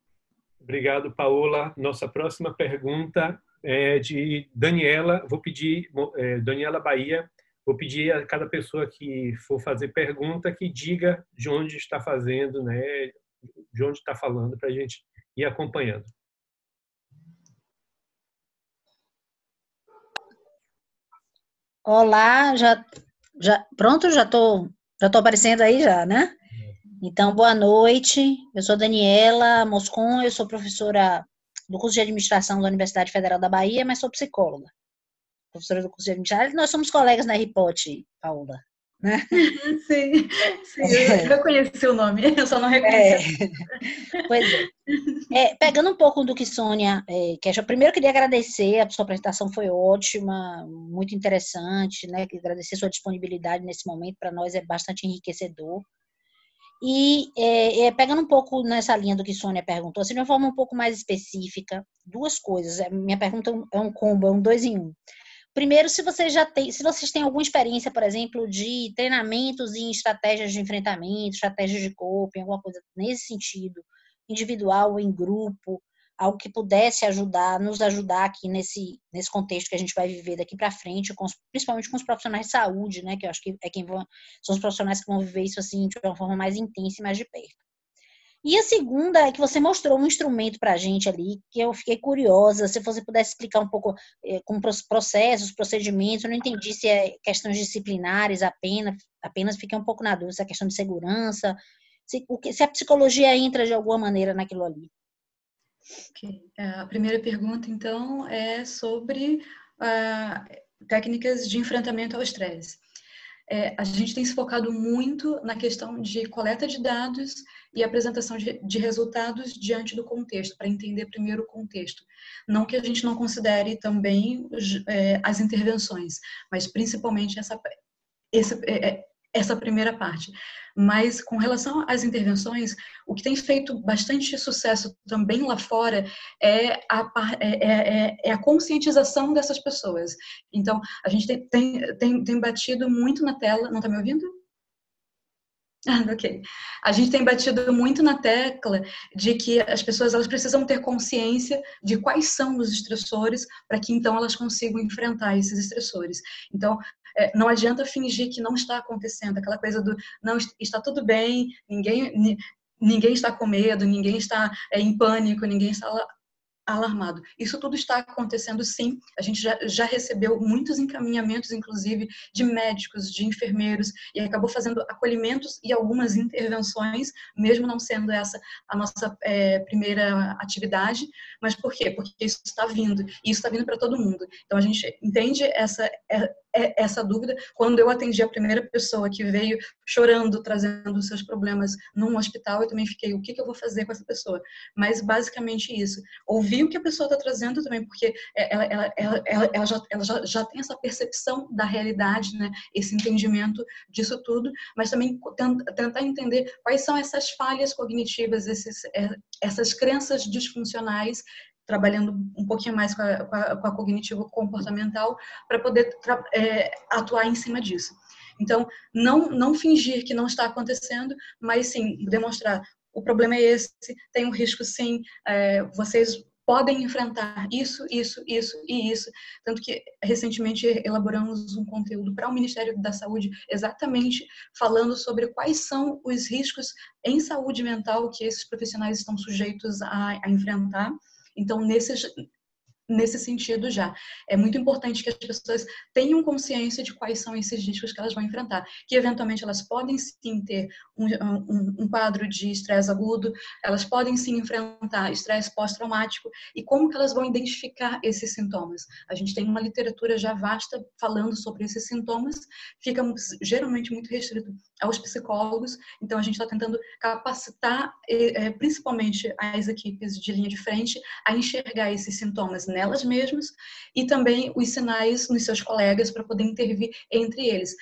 Obrigado, Paola. Nossa próxima pergunta é de Daniela. Vou pedir, é, Daniela Bahia, Vou pedir a cada pessoa que for fazer pergunta que diga de onde está fazendo, né, de onde está falando, para a gente ir acompanhando. Olá, já, já pronto? Já estou já tô aparecendo aí já, né? Então, boa noite. Eu sou Daniela Moscon, eu sou professora do curso de administração da Universidade Federal da Bahia, mas sou psicóloga professora do curso de administração. Nós somos colegas na RIPOT, Paula. Né? Sim, sim é. eu reconheci o nome, eu só não reconheci. É. Pois é. é. Pegando um pouco do que Sônia é, quer, primeiro queria agradecer, a sua apresentação foi ótima, muito interessante, né? Agradecer sua disponibilidade nesse momento, para nós é bastante enriquecedor. E é, é, pegando um pouco nessa linha do que Sônia perguntou, assim, de uma forma um pouco mais específica, duas coisas. É, minha pergunta é um combo, é um dois em um. Primeiro, se você já tem, se vocês têm alguma experiência, por exemplo, de treinamentos em estratégias de enfrentamento, estratégias de coping, alguma coisa nesse sentido, individual ou em grupo, algo que pudesse ajudar, nos ajudar aqui nesse, nesse contexto que a gente vai viver daqui para frente, com principalmente com os profissionais de saúde, né, que eu acho que é quem vão, são os profissionais que vão viver isso assim de uma forma mais intensa e mais de perto. E a segunda é que você mostrou um instrumento para a gente ali, que eu fiquei curiosa, se você pudesse explicar um pouco é, com processos, procedimentos, eu não entendi se é questões disciplinares apenas, apenas fiquei um pouco na dúvida, se é questão de segurança, se, o que, se a psicologia entra de alguma maneira naquilo ali. Okay. É, a primeira pergunta, então, é sobre uh, técnicas de enfrentamento ao estresse é, a gente tem se focado muito na questão de coleta de dados e apresentação de, de resultados diante do contexto, para entender primeiro o contexto. Não que a gente não considere também é, as intervenções, mas principalmente essa, esse, é, é essa primeira parte. Mas com relação às intervenções, o que tem feito bastante sucesso também lá fora é a, é, é, é, é a conscientização dessas pessoas. Então, a gente tem, tem, tem, tem batido muito na tela. Não está me ouvindo? Ok. A gente tem batido muito na tecla de que as pessoas elas precisam ter consciência de quais são os estressores para que então elas consigam enfrentar esses estressores. Então, é, não adianta fingir que não está acontecendo, aquela coisa do não está tudo bem, ninguém ninguém está com medo, ninguém está é, em pânico, ninguém está alarmado. Isso tudo está acontecendo sim. A gente já, já recebeu muitos encaminhamentos, inclusive, de médicos, de enfermeiros, e acabou fazendo acolhimentos e algumas intervenções, mesmo não sendo essa a nossa é, primeira atividade. Mas por quê? Porque isso está vindo, e isso está vindo para todo mundo. Então, a gente entende essa, é, essa dúvida. Quando eu atendi a primeira pessoa que veio chorando, trazendo seus problemas num hospital, eu também fiquei, o que, que eu vou fazer com essa pessoa? Mas basicamente isso. Ouvir o que a pessoa está trazendo também, porque ela, ela, ela, ela, já, ela já, já tem essa percepção da realidade, né? esse entendimento disso tudo, mas também tentar entender quais são essas falhas cognitivas, esses, é, essas crenças disfuncionais trabalhando um pouquinho mais com a, com a, com a cognitivo comportamental para poder é, atuar em cima disso. Então, não, não fingir que não está acontecendo, mas sim demonstrar o problema é esse, tem um risco sim, é, vocês podem enfrentar isso, isso, isso e isso. Tanto que recentemente elaboramos um conteúdo para o Ministério da Saúde exatamente falando sobre quais são os riscos em saúde mental que esses profissionais estão sujeitos a, a enfrentar então, nesses, nesse sentido já. É muito importante que as pessoas tenham consciência de quais são esses riscos que elas vão enfrentar, que eventualmente elas podem sim ter um, um, um quadro de estresse agudo, elas podem sim enfrentar estresse pós-traumático e como que elas vão identificar esses sintomas. A gente tem uma literatura já vasta falando sobre esses sintomas, fica geralmente muito restrito aos psicólogos, então a gente está tentando capacitar é, principalmente as equipes de linha de frente a enxergar esses sintomas nelas mesmas e também os sinais nos seus colegas para poder intervir entre eles,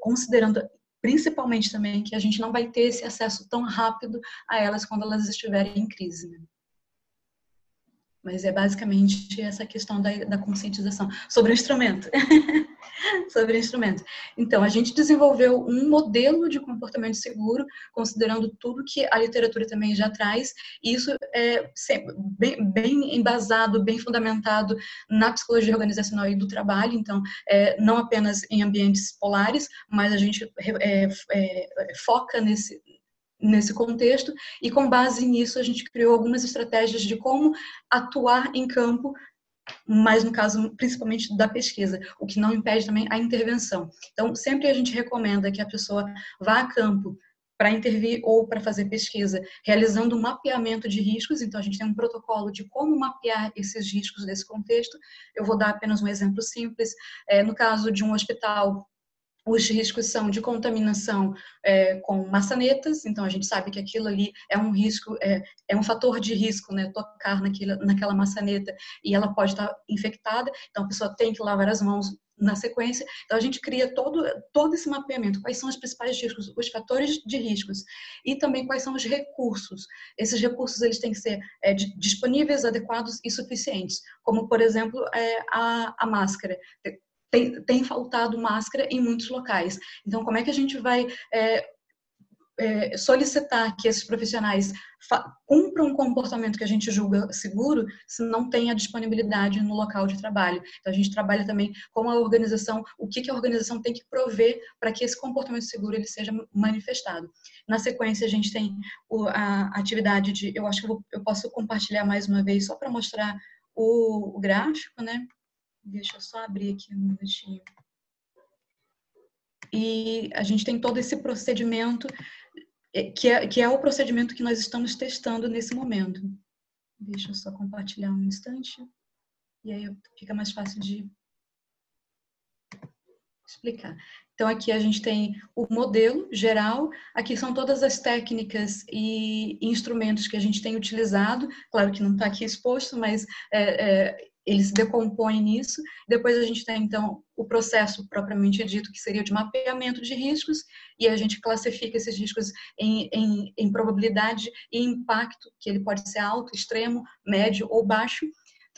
considerando principalmente também que a gente não vai ter esse acesso tão rápido a elas quando elas estiverem em crise. Né? Mas é basicamente essa questão da, da conscientização sobre o instrumento. sobre o instrumento. Então, a gente desenvolveu um modelo de comportamento seguro, considerando tudo que a literatura também já traz, e isso é bem, bem embasado, bem fundamentado na psicologia organizacional e do trabalho, então, é, não apenas em ambientes polares, mas a gente é, é, foca nesse, nesse contexto e com base nisso a gente criou algumas estratégias de como atuar em campo mas no caso principalmente da pesquisa, o que não impede também a intervenção. Então, sempre a gente recomenda que a pessoa vá a campo para intervir ou para fazer pesquisa, realizando um mapeamento de riscos. Então, a gente tem um protocolo de como mapear esses riscos desse contexto. Eu vou dar apenas um exemplo simples. É, no caso de um hospital os riscos são de contaminação é, com maçanetas, então a gente sabe que aquilo ali é um risco, é, é um fator de risco, né? Tocar naquela, naquela maçaneta e ela pode estar infectada, então a pessoa tem que lavar as mãos na sequência. Então a gente cria todo, todo esse mapeamento, quais são os principais riscos, os fatores de riscos e também quais são os recursos. Esses recursos eles têm que ser é, disponíveis, adequados e suficientes, como por exemplo é, a, a máscara tem, tem faltado máscara em muitos locais. Então, como é que a gente vai é, é, solicitar que esses profissionais cumpram um comportamento que a gente julga seguro se não tem a disponibilidade no local de trabalho. Então, a gente trabalha também com a organização, o que, que a organização tem que prover para que esse comportamento seguro ele seja manifestado. Na sequência, a gente tem a atividade de, eu acho que eu, posso compartilhar mais uma vez, só para mostrar o gráfico, né? Deixa eu só abrir aqui um minutinho. E a gente tem todo esse procedimento, é, que é, que é o procedimento que nós estamos testando nesse momento. Deixa eu só compartilhar um instante. E aí fica mais fácil de explicar. Então, aqui a gente tem o modelo geral, aqui são todas as técnicas e instrumentos que a gente tem utilizado, claro que não está aqui exposto, mas é, é, ele se decompõe nisso. Depois a gente tem, então, o processo propriamente dito, que seria de mapeamento de riscos, e a gente classifica esses riscos em, em, em probabilidade e impacto, que ele pode ser alto, extremo, médio ou baixo.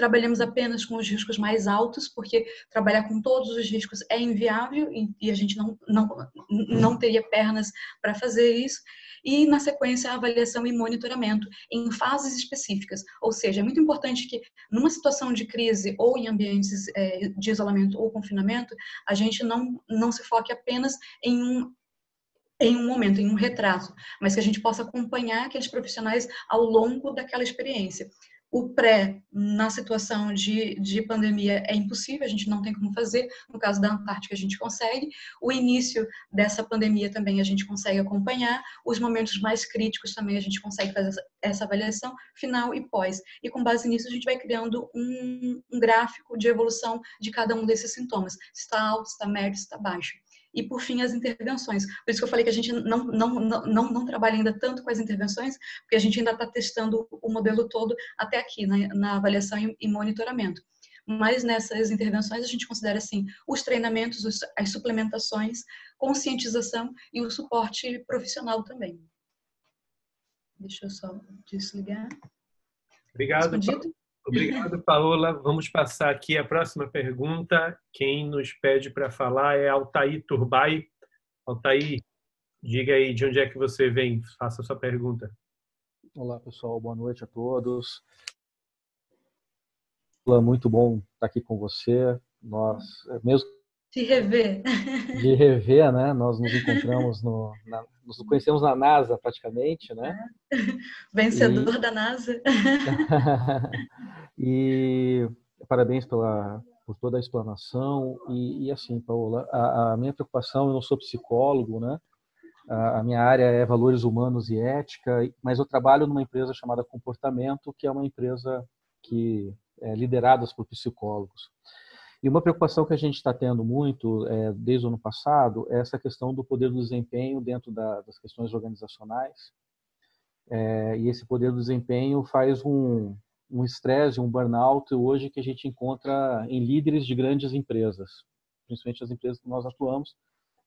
Trabalhamos apenas com os riscos mais altos, porque trabalhar com todos os riscos é inviável e a gente não, não, não teria pernas para fazer isso e, na sequência, a avaliação e monitoramento em fases específicas. Ou seja, é muito importante que, numa situação de crise ou em ambientes é, de isolamento ou confinamento, a gente não, não se foque apenas em um em um momento, em um retrato, mas que a gente possa acompanhar aqueles profissionais ao longo daquela experiência. O pré na situação de, de pandemia é impossível, a gente não tem como fazer. No caso da Antártica, a gente consegue. O início dessa pandemia também a gente consegue acompanhar. Os momentos mais críticos também a gente consegue fazer essa avaliação final e pós. E com base nisso, a gente vai criando um, um gráfico de evolução de cada um desses sintomas: se está alto, se está médio, se está baixo e, por fim, as intervenções. Por isso que eu falei que a gente não, não, não, não, não trabalha ainda tanto com as intervenções, porque a gente ainda está testando o modelo todo até aqui, na, na avaliação e, monitoramento. Mas nessas intervenções a gente considera assim os treinamentos, os, as suplementações, conscientização e o suporte profissional também. Deixa eu só desligar. Obrigado. Respondido? Obrigado, Paola. Vamos passar aqui a próxima pergunta. Quem nos pede para falar é Altair Turbay. Altair, diga aí de onde é que você vem. Faça a sua pergunta. Olá, pessoal. Boa noite a todos. Muito bom estar aqui com você. Nós, mesmo de rever. De rever, né? Nós nos encontramos no, na, nos conhecemos na NASA praticamente, né? Vencedor e... da NASA. e parabéns pela por toda a explanação e, e assim, Paola, a, a, minha preocupação, eu não sou psicólogo, né? A, a minha área é valores humanos e ética, mas eu trabalho numa empresa chamada Comportamento, que é uma empresa que é liderada por psicólogos. E uma preocupação que a gente está tendo muito é, desde o ano passado é essa questão do poder do desempenho dentro da, das questões organizacionais. É, e esse poder do desempenho faz um um estresse, um burnout hoje que a gente encontra em líderes de grandes empresas, principalmente as empresas que nós atuamos.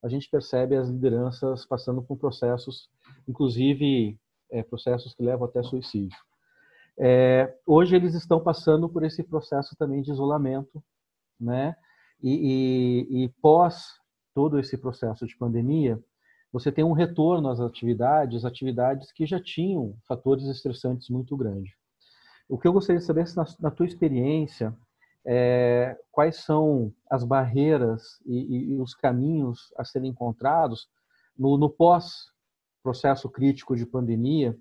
A gente percebe as lideranças passando por processos, inclusive é, processos que levam até suicídio. É, hoje eles estão passando por esse processo também de isolamento né? E, e, e pós todo esse processo de pandemia, você tem um retorno às atividades, atividades que já tinham fatores estressantes muito grandes. O que eu gostaria de saber é se na, na tua experiência, é, quais são as barreiras e, e, os caminhos a serem encontrados no, no pós processo crítico de pandemia,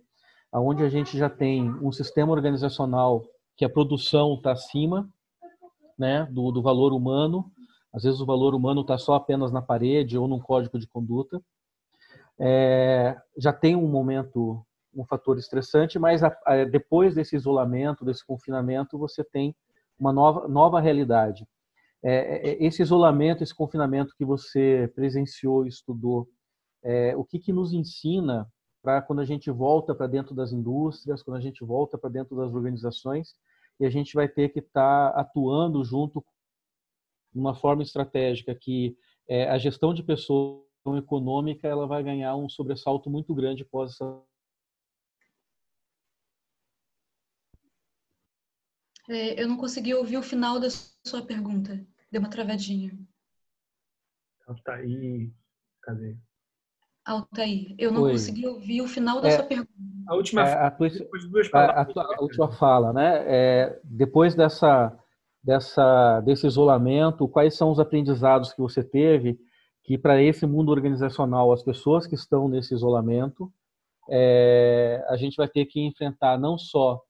aonde a gente já tem um sistema organizacional que a produção está acima né, do, do valor humano. Às vezes o valor humano está só apenas na parede ou num código de conduta. É, já tem um momento, um fator estressante, mas a, a, depois desse isolamento, desse confinamento, você tem uma nova, nova realidade. É, é esse isolamento, esse confinamento que você presenciou estudou, é, o que, que nos ensina para quando a gente volta para dentro das indústrias, quando a gente volta para dentro das organizações, e a gente vai ter que estar tá atuando junto de uma forma estratégica que é, a gestão de pessoas econômica ela vai ganhar um sobressalto muito grande após essa é, eu não consegui ouvir o final da sua pergunta. Deu uma travadinha. Altair, então cadê? Altair, eu não Oi. consegui ouvir o final da é, sua pergunta. A última, é, a tua, a, a, a última fala, né? É, depois dessa, dessa, desse isolamento, quais são os aprendizados que você teve que para esse mundo organizacional, as pessoas que estão nesse isolamento, é, a gente vai ter que enfrentar não só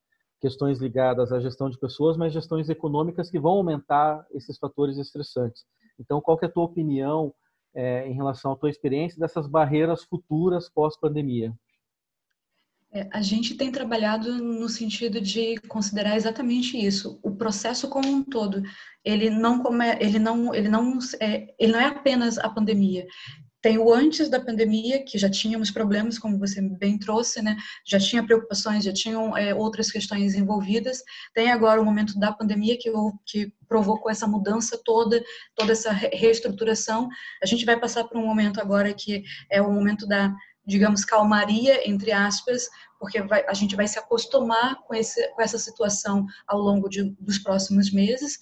questões ligadas à gestão de pessoas, mas gestões econômicas que vão aumentar esses fatores estressantes. Então, qual é a tua opinião é, em relação à tua experiência dessas barreiras futuras pós-pandemia? É, a gente tem trabalhado no sentido de considerar exatamente isso, o processo como um todo. Ele não come, ele não, ele não, é, ele não é apenas a pandemia. Tem o antes da pandemia, que já tínhamos problemas, como você bem trouxe, né? Já tinha preocupações, já tinham é, outras questões envolvidas. Tem agora o momento da pandemia que, que provocou essa mudança toda, toda essa reestruturação. A gente vai passar por um momento agora que é o momento da digamos, calmaria, entre aspas, porque vai, a gente vai se acostumar com, esse, com essa situação ao longo de, dos próximos meses.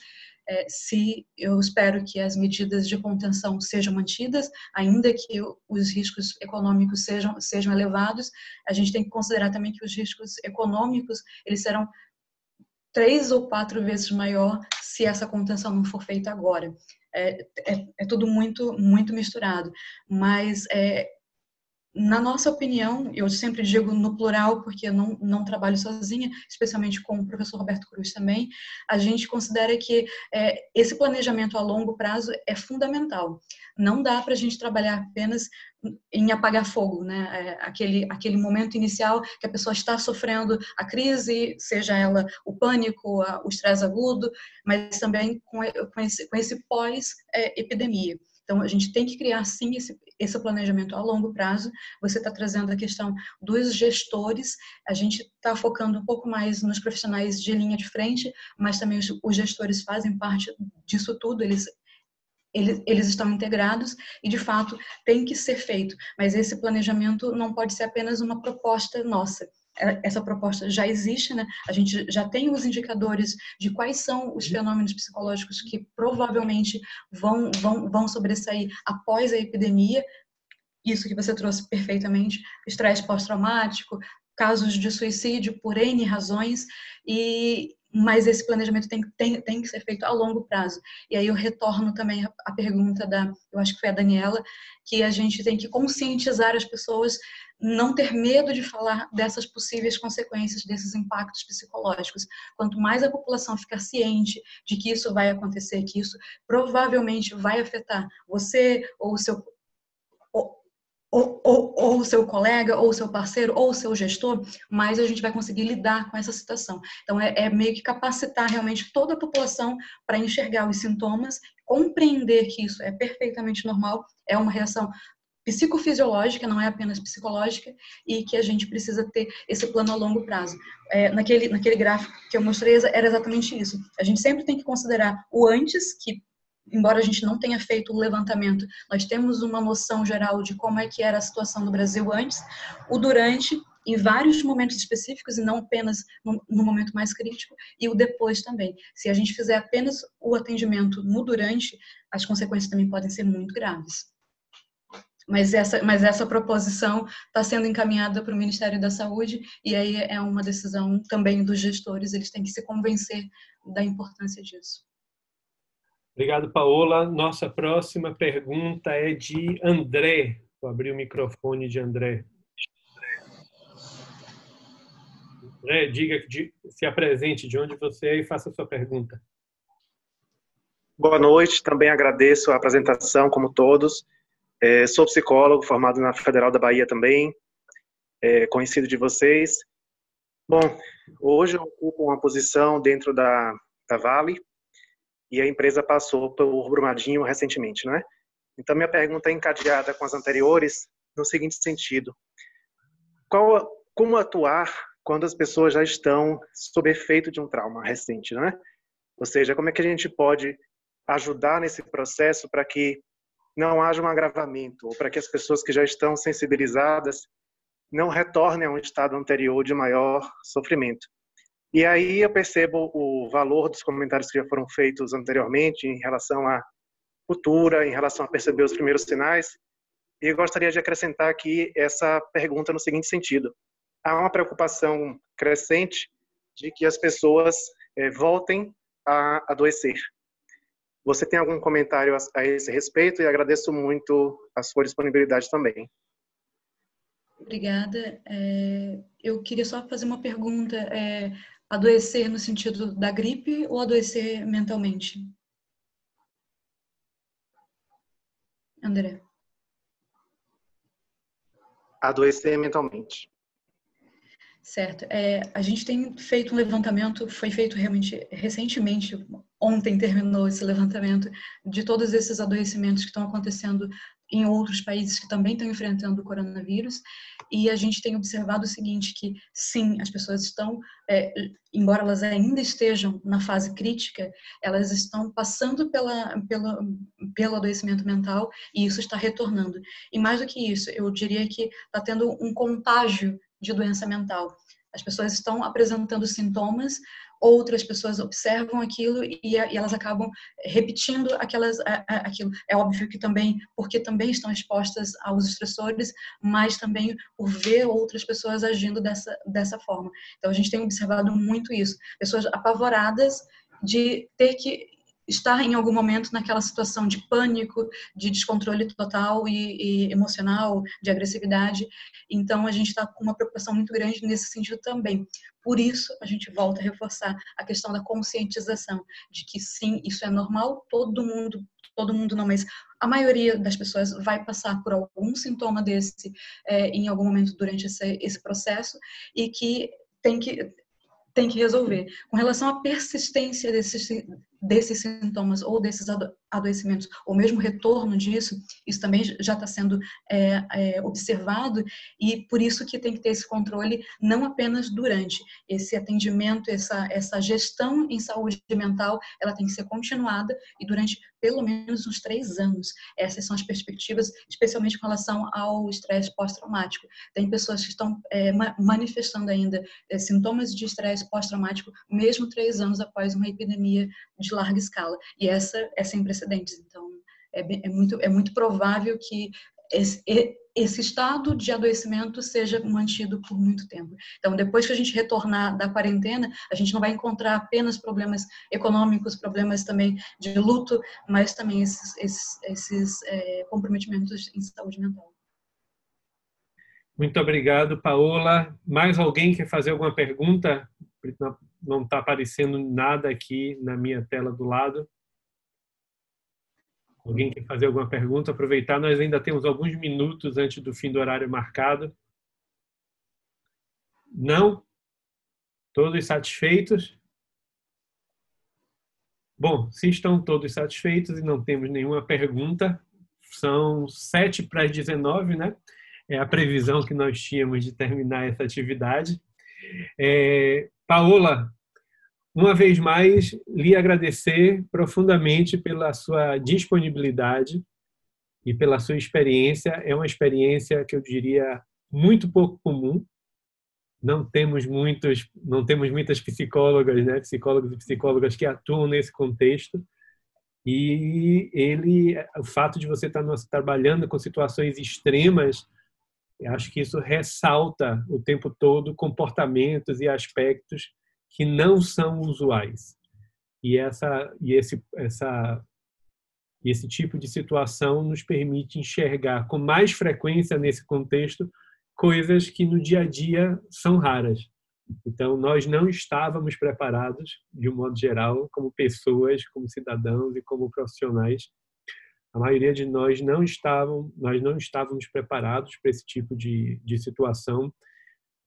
É, se eu espero que as medidas de contenção sejam mantidas, ainda que os riscos econômicos sejam, sejam elevados, a gente tem que considerar também que os riscos econômicos eles serão três ou quatro vezes maior se essa contenção não for feita agora. É, é, é tudo muito muito misturado, mas é, na nossa opinião, eu sempre digo no plural, porque eu não, não trabalho sozinha, especialmente com o professor Roberto Cruz também, a gente considera que é, esse planejamento a longo prazo é fundamental. Não dá para a gente trabalhar apenas em apagar fogo, né? É, aquele, aquele momento inicial que a pessoa está sofrendo a crise, seja ela o pânico, a, o estresse agudo, mas também com, com esse, com esse pós-epidemia. É, então, a gente tem que criar, sim, esse, esse planejamento a longo prazo. Você está trazendo a questão dos gestores, a gente está focando um pouco mais nos profissionais de linha de frente, mas também os, os gestores fazem parte disso tudo, eles eles, eles, estão integrados e, de fato, tem que ser feito. Mas esse planejamento não pode ser apenas uma proposta nossa. É, essa proposta já existe, né? A gente já tem os indicadores de quais são os fenômenos psicológicos que provavelmente vão, vão, vão sobressair após a epidemia. Isso que você trouxe perfeitamente, estresse pós-traumático, casos de suicídio por N razões, e, mas esse planejamento tem, tem, tem que ser feito a longo prazo. E aí eu retorno também a pergunta da, eu acho que foi a Daniela, que a gente tem que conscientizar as pessoas, não ter medo de falar dessas possíveis consequências, desses impactos psicológicos. Quanto mais a população ficar ciente de que isso vai acontecer, que isso provavelmente vai afetar você ou o seu ou, ou, ou, seu colega, ou seu parceiro, ou seu gestor, mais a gente vai conseguir lidar com essa situação. Então, é, é meio que capacitar realmente toda a população para enxergar os sintomas, compreender que isso é perfeitamente normal, é uma reação psicofisiológica, não é apenas psicológica, e que a gente precisa ter esse plano a longo prazo. É, naquele, naquele gráfico que eu mostrei, era exatamente isso. A gente sempre tem que considerar o antes, que embora a gente não tenha feito o levantamento, nós temos uma noção geral de como é que era a situação do Brasil antes, o durante, em vários momentos específicos e não apenas no, momento mais crítico, e o depois também. Se a gente fizer apenas o atendimento no durante, as consequências também podem ser muito graves. Mas essa, mas essa proposição está sendo encaminhada para o Ministério da Saúde e aí é uma decisão também dos gestores, eles têm que se convencer da importância disso. Obrigado, Paola. Nossa próxima pergunta é de André. Vou abrir o microfone de André. André, diga, se apresente de onde você é e faça a sua pergunta. Boa noite, também agradeço a apresentação, como todos. É, sou psicólogo, formado na Federal da Bahia também, é, conhecido de vocês. Bom, hoje eu ocupo uma posição dentro da, da Vale, e a empresa passou pelo Brumadinho recentemente, não é? Então, minha pergunta é encadeada com as anteriores no seguinte sentido. Qual, como atuar quando as pessoas já estão sob efeito de um trauma recente, não é? Ou seja, como é que a gente pode ajudar nesse processo para que não haja um agravamento, ou para que as pessoas que já estão sensibilizadas não retornem a um estado anterior de maior sofrimento. E aí eu percebo o valor dos comentários que já foram feitos anteriormente em relação à cultura, em relação a perceber os primeiros sinais. E eu gostaria de acrescentar aqui essa pergunta no seguinte sentido: há uma preocupação crescente de que as pessoas é, voltem a adoecer. Você tem algum comentário a, esse respeito? E agradeço muito a sua disponibilidade também. Obrigada. É, eu queria só fazer uma pergunta. É, Adoecer no sentido da gripe ou adoecer mentalmente? André. Adoecer mentalmente. Certo. É, a gente tem feito um levantamento, foi feito realmente recentemente, ontem terminou esse levantamento, de todos esses adoecimentos que estão acontecendo em outros países que também estão enfrentando o coronavírus. E a gente tem observado o seguinte, que sim, as pessoas estão, é, embora elas ainda estejam na fase crítica, elas estão passando pela, pela, pelo adoecimento mental e isso está retornando. E mais do que isso, eu diria que está tendo um contágio de doença mental. As pessoas estão apresentando sintomas, outras pessoas observam aquilo e, e elas acabam repetindo aquelas, aquilo. É óbvio que também, porque também estão expostas aos estressores, mas também por ver outras pessoas agindo dessa, dessa forma. Então, a gente tem observado muito isso. Pessoas apavoradas de ter que estar em algum momento naquela situação de pânico, de descontrole total e, e emocional, de agressividade. Então, a gente está com uma preocupação muito grande nesse sentido também. Por isso, a gente volta a reforçar a questão da conscientização, de que sim, isso é normal, todo mundo, todo mundo não, mas a maioria das pessoas vai passar por algum sintoma desse é, em algum momento durante esse, esse processo e que tem que tem que resolver. Com relação à persistência desses, desses sintomas ou desses adoecimentos, ou mesmo retorno disso, isso também já está sendo é, é, observado e por isso que tem que ter esse controle não apenas durante esse atendimento, essa, essa gestão em saúde mental, ela tem que ser continuada e durante pelo menos uns três anos. Essas são as perspectivas, especialmente com relação ao estresse pós-traumático. Tem pessoas que estão é, manifestando ainda é, sintomas de estresse pós-traumático mesmo três anos após uma epidemia de larga escala. E essa é sem precedentes. Então, é, é muito, é muito provável que esse, esse estado de adoecimento seja mantido por muito tempo. Então, depois que a gente retornar da quarentena, a gente não vai encontrar apenas problemas econômicos, problemas também de luto, mas também esses, esses, esses é, comprometimentos em saúde mental. Muito obrigado, Paola. Mais alguém quer fazer alguma pergunta? Não está aparecendo nada aqui na minha tela do lado. Alguém quer fazer alguma pergunta? Aproveitar, nós ainda temos alguns minutos antes do fim do horário marcado. Não? Todos satisfeitos? Bom, se estão todos satisfeitos e não temos nenhuma pergunta, são sete para as 19, né? É a previsão que nós tínhamos de terminar essa atividade. É, Paola, uma vez mais, lhe agradecer profundamente pela sua disponibilidade e pela sua experiência. É uma experiência que eu diria muito pouco comum. Não temos muitos, não temos muitas psicólogas, né, psicólogos e psicólogas que atuam nesse contexto. E ele, o fato de você estar trabalhando com situações extremas, acho que isso ressalta o tempo todo comportamentos e aspectos que não são usuais. E essa e esse essa esse tipo de situação nos permite enxergar com mais frequência nesse contexto coisas que no dia a dia são raras. Então nós não estávamos preparados de um modo geral como pessoas, como cidadãos e como profissionais. A maioria de nós não estavam, nós não estávamos preparados para esse tipo de, de situação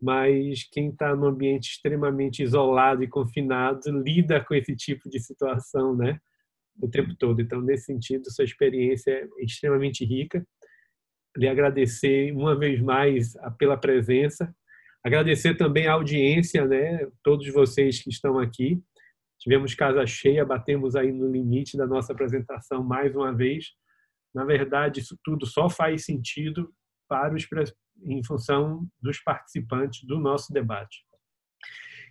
mas quem está num ambiente extremamente isolado e confinado lida com esse tipo de situação, né? O tempo todo. Então, nesse sentido, sua experiência é extremamente rica. Lhe agradecer uma vez mais pela presença, agradecer também a audiência, né? Todos vocês que estão aqui. Tivemos casa cheia, batemos aí no limite da nossa apresentação mais uma vez. Na verdade, isso tudo só faz sentido para os em função dos participantes do nosso debate.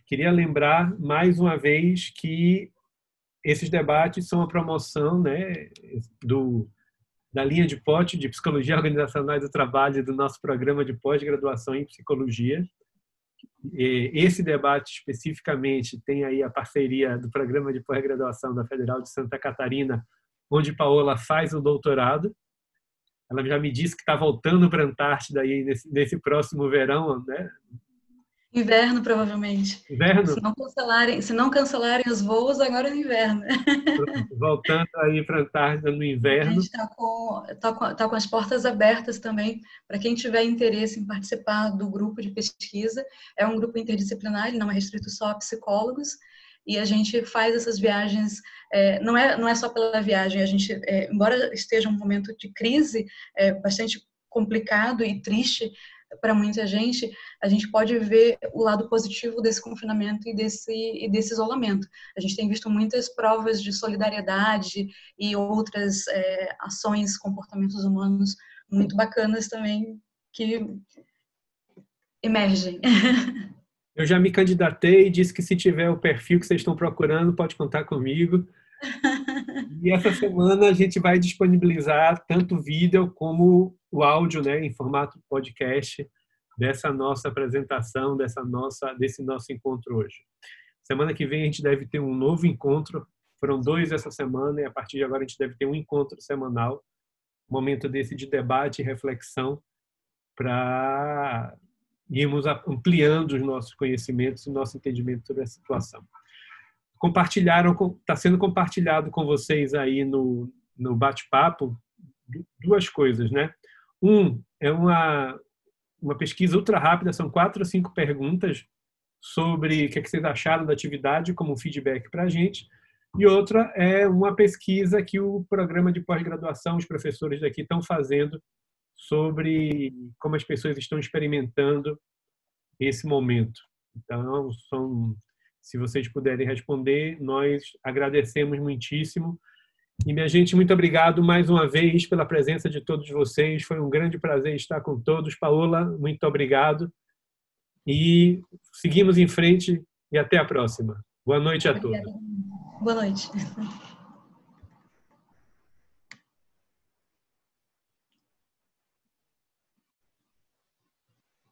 Queria lembrar mais uma vez que esses debates são a promoção né, do, da linha de pote de Psicologia Organizacional do Trabalho do nosso programa de pós-graduação em Psicologia. Esse debate especificamente tem aí a parceria do programa de pós-graduação da Federal de Santa Catarina, onde Paola faz o doutorado, ela já me disse que está voltando para a Antártida aí nesse, nesse próximo verão, né? Inverno, provavelmente. Inverno? Se não cancelarem, se não cancelarem os voos, agora é no inverno. Voltando aí para a Antártida no inverno. A gente está com, tá com, tá com as portas abertas também para quem tiver interesse em participar do grupo de pesquisa. É um grupo interdisciplinar, não é restrito só a psicólogos e a gente faz essas viagens, é, não, é, não é só pela viagem, a gente, é, embora esteja um momento de crise é, bastante complicado e triste para muita gente, a gente pode ver o lado positivo desse confinamento e desse, e desse isolamento. A gente tem visto muitas provas de solidariedade e outras é, ações, comportamentos humanos muito bacanas também que emergem. Eu já me candidatei e disse que se tiver o perfil que vocês estão procurando, pode contar comigo. E essa semana a gente vai disponibilizar tanto o vídeo como o áudio, né, em formato podcast dessa nossa apresentação, dessa nossa desse nosso encontro hoje. Semana que vem a gente deve ter um novo encontro Foram dois essa semana e a partir de agora a gente deve ter um encontro semanal, momento desse de debate e reflexão para irmos ampliando os nossos conhecimentos e nosso entendimento sobre a situação. Compartilharam, está sendo compartilhado com vocês aí no, no bate-papo duas coisas, né? Um é uma uma pesquisa ultra rápida, são quatro ou cinco perguntas sobre o que, é que vocês acharam da atividade como feedback para a gente. E outra é uma pesquisa que o programa de pós-graduação, os professores daqui estão fazendo sobre como as pessoas estão experimentando esse momento. Então, são, se vocês puderem responder, nós agradecemos muitíssimo. E, minha gente, muito obrigado mais uma vez pela presença de todos vocês. Foi um grande prazer estar com todos. Paola, muito obrigado. E seguimos em frente e até a próxima. Boa noite a todos. Boa noite.